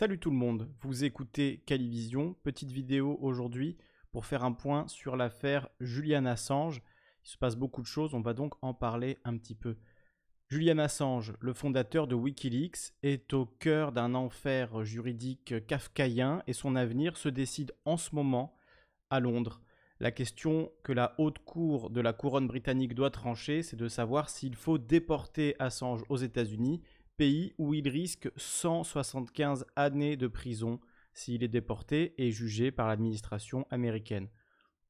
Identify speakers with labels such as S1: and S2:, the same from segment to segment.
S1: Salut tout le monde, vous écoutez Calivision, petite vidéo aujourd'hui pour faire un point sur l'affaire Julian Assange. Il se passe beaucoup de choses, on va donc en parler un petit peu. Julian Assange, le fondateur de Wikileaks, est au cœur d'un enfer juridique kafkaïen et son avenir se décide en ce moment à Londres. La question que la haute cour de la couronne britannique doit trancher, c'est de savoir s'il faut déporter Assange aux États-Unis pays où il risque 175 années de prison s'il est déporté et jugé par l'administration américaine.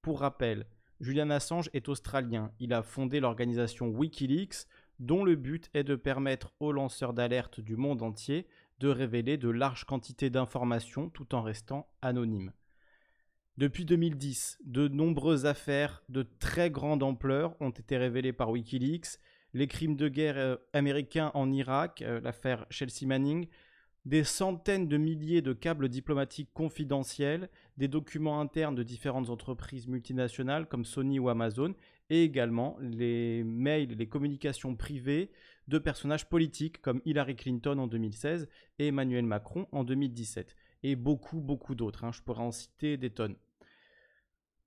S1: Pour rappel, Julian Assange est australien. Il a fondé l'organisation Wikileaks, dont le but est de permettre aux lanceurs d'alerte du monde entier de révéler de larges quantités d'informations tout en restant anonymes. Depuis 2010, de nombreuses affaires de très grande ampleur ont été révélées par Wikileaks les crimes de guerre euh, américains en Irak, euh, l'affaire Chelsea Manning, des centaines de milliers de câbles diplomatiques confidentiels, des documents internes de différentes entreprises multinationales comme Sony ou Amazon, et également les mails, les communications privées de personnages politiques comme Hillary Clinton en 2016 et Emmanuel Macron en 2017, et beaucoup, beaucoup d'autres. Hein. je pourrais en citer des tonnes.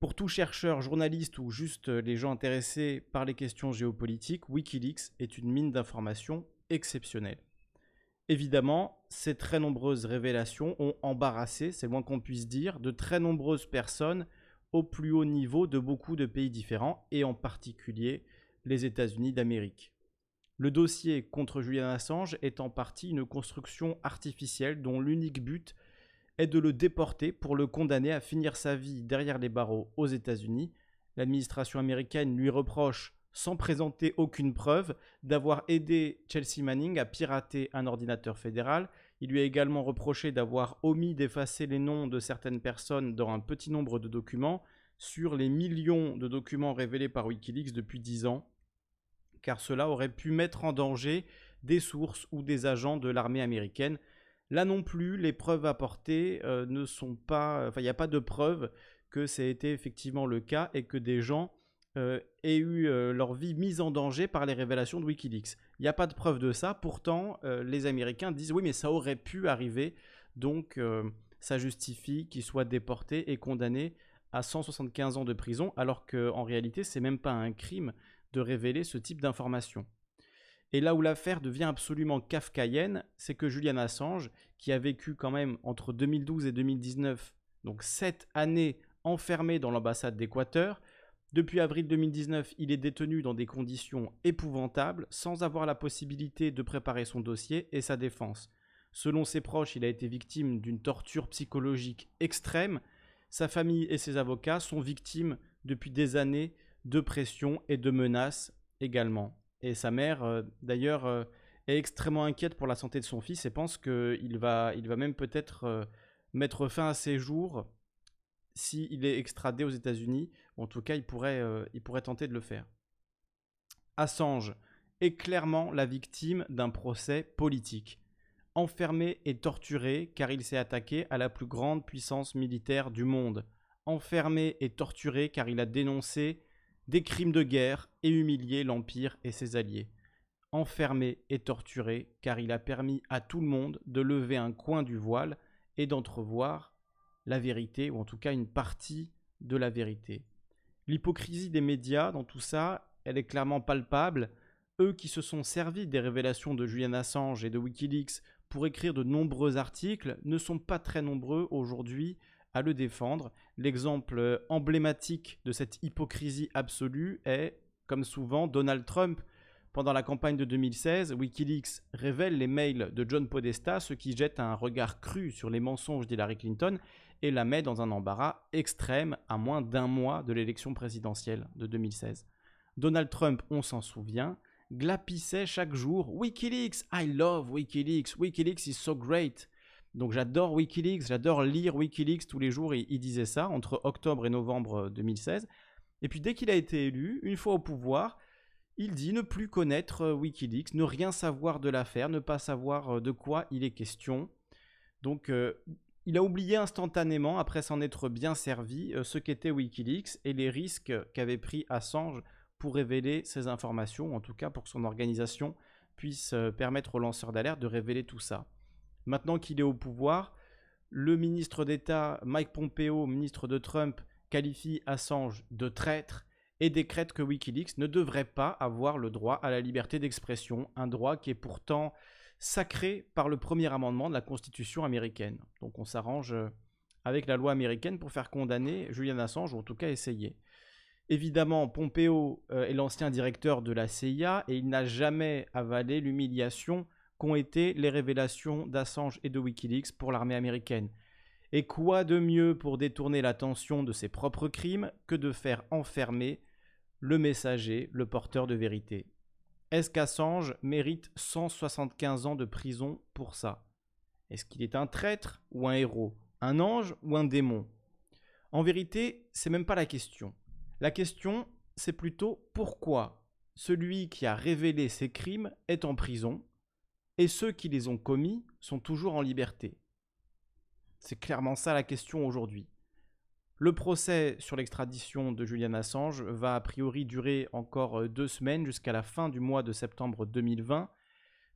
S1: Pour tout chercheur, journaliste ou juste euh, les gens intéressés par les questions géopolitiques, Wikileaks est une mine d'informations exceptionnelle. Évidemment, ces très nombreuses révélations ont embarrassé, c'est moins qu'on puisse dire, de très nombreuses personnes au plus haut niveau de beaucoup de pays différents, et en particulier les États-Unis d'Amérique. Le dossier contre Julian Assange est en partie une construction artificielle dont l'unique but est de le déporter pour le condamner à finir sa vie derrière les barreaux aux États-Unis. L'administration américaine lui reproche, sans présenter aucune preuve, d'avoir aidé Chelsea Manning à pirater un ordinateur fédéral. Il lui a également reproché d'avoir omis d'effacer les noms de certaines personnes dans un petit nombre de documents sur les millions de documents révélés par Wikileaks depuis 10 ans, car cela aurait pu mettre en danger des sources ou des agents de l'armée américaine Là non plus, les preuves apportées euh, ne sont pas. Enfin, il n'y a pas de preuves que ça a été effectivement le cas et que des gens euh, aient eu euh, leur vie mise en danger par les révélations de Wikileaks. Il n'y a pas de preuve de ça. Pourtant, les Américains disent oui, mais ça aurait pu arriver. Donc, ça justifie qu'ils soient déportés et condamnés à 175 ans de prison, alors qu'en réalité, c'est même pas un crime de révéler ce type d'informations. Et là où l'affaire devient absolument kafkaïenne, c'est que Julian Assange, qui a vécu quand même entre 2012 et 2019, donc sept années enfermé dans l'ambassade d'Équateur, depuis avril 2019, il est détenu dans des conditions épouvantables, sans avoir la possibilité de préparer son dossier et sa défense. Selon ses proches, il a été victime d'une torture psychologique extrême. Sa famille et ses avocats sont victimes depuis des années de pression et de menaces également. Et sa mère, euh, d'ailleurs, euh, est extrêmement inquiète pour la santé de son fils et pense qu'il va, il va même peut-être euh, mettre fin à ses jours s'il est extradé aux États-Unis. En tout cas, il pourrait, il pourrait tenter de le faire. Assange est clairement la victime d'un procès politique. Enfermé et torturé car il s'est attaqué à la plus grande puissance militaire du monde. Enfermé et torturé car il a dénoncé des crimes de guerre et humilié l'Empire et ses alliés. Enfermé et torturé, car il a permis à tout le monde de lever un coin du voile et d'entrevoir la vérité, ou en tout cas une partie de la vérité. L'hypocrisie des médias dans tout ça, elle est clairement palpable. Eux qui se sont servis des révélations de Julian Assange et de Wikileaks pour écrire de nombreux articles ne sont pas très nombreux aujourd'hui à le défendre. L'exemple emblématique de cette hypocrisie absolue est, comme souvent, Donald Trump. Pendant la campagne de 2016, Wikileaks révèle les mails de John Podesta, ce qui jette un regard cru sur les mensonges d'Hillary Clinton et la met dans un embarras extrême à moins d'un mois de l'élection présidentielle de 2016. Donald Trump, on s'en souvient, glapissait chaque jour Wikileaks, I love Wikileaks, Wikileaks is so great. Donc j'adore Wikileaks, j'adore lire Wikileaks tous les jours, et il disait ça entre octobre et novembre 2016. Et puis dès qu'il a été élu, une fois au pouvoir, il dit ne plus connaître euh, Wikileaks, ne rien savoir de l'affaire, ne pas savoir euh, de quoi il est question. Donc euh, il a oublié instantanément, après s'en être bien servi, ce qu'était Wikileaks et les risques qu'avait pris Assange pour révéler ces informations, en tout cas pour que son organisation puisse permettre aux lanceurs d'alerte de révéler tout ça. Maintenant qu'il est au pouvoir, le ministre d'État Mike Pompeo, ministre de Trump, qualifie Assange de traître et décrète que Wikileaks ne devrait pas avoir le droit à la liberté d'expression, un droit qui est pourtant sacré par le premier amendement de la Constitution américaine. Donc on s'arrange euh, avec la loi américaine pour faire condamner Julian Assange, ou en tout cas essayer. Évidemment, Pompeo euh, est l'ancien directeur de la CIA et il n'a jamais avalé l'humiliation qu'ont été les révélations d'Assange et de Wikileaks pour l'armée américaine. Et quoi de mieux pour détourner l'attention de ses propres crimes que de faire enfermer le messager, le porteur de vérité? Est-ce qu'Assange mérite 175 ans de prison pour ça? Est-ce qu'il est un traître ou un héros Un ange ou un démon? En vérité, c'est même pas la question. La question, c'est plutôt pourquoi celui qui a révélé ces crimes est en prison et ceux qui les ont commis sont toujours en liberté. C'est clairement ça la question aujourd'hui. Le procès sur l'extradition de Julian Assange va a priori durer encore euh, deux semaines jusqu'à la fin du mois de septembre 2020.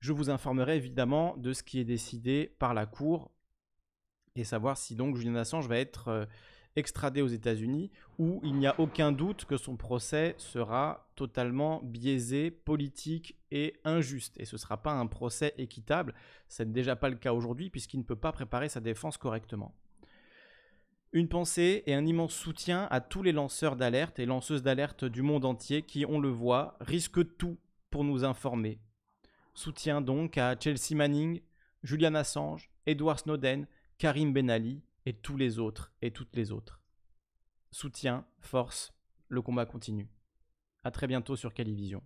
S1: Je vous informerai évidemment de ce qui est décidé par la Cour et savoir si donc Julian Assange va être euh, extradé aux États-Unis où il n'y a aucun doute que son procès sera totalement biaisé, politique et injuste. Et ce ne sera pas un procès équitable. Ce n'est déjà pas le cas aujourd'hui puisqu'il ne peut pas préparer sa défense correctement. Une pensée et un immense soutien à tous les lanceurs d'alerte et lanceuses d'alerte du monde entier qui, on le voit, risquent tout pour nous informer. Soutien donc à Chelsea Manning, Julian Assange, Edward Snowden, Karim Ben Ali et tous les autres et toutes les autres. Soutien, force, le combat continue. A très bientôt sur Calivision.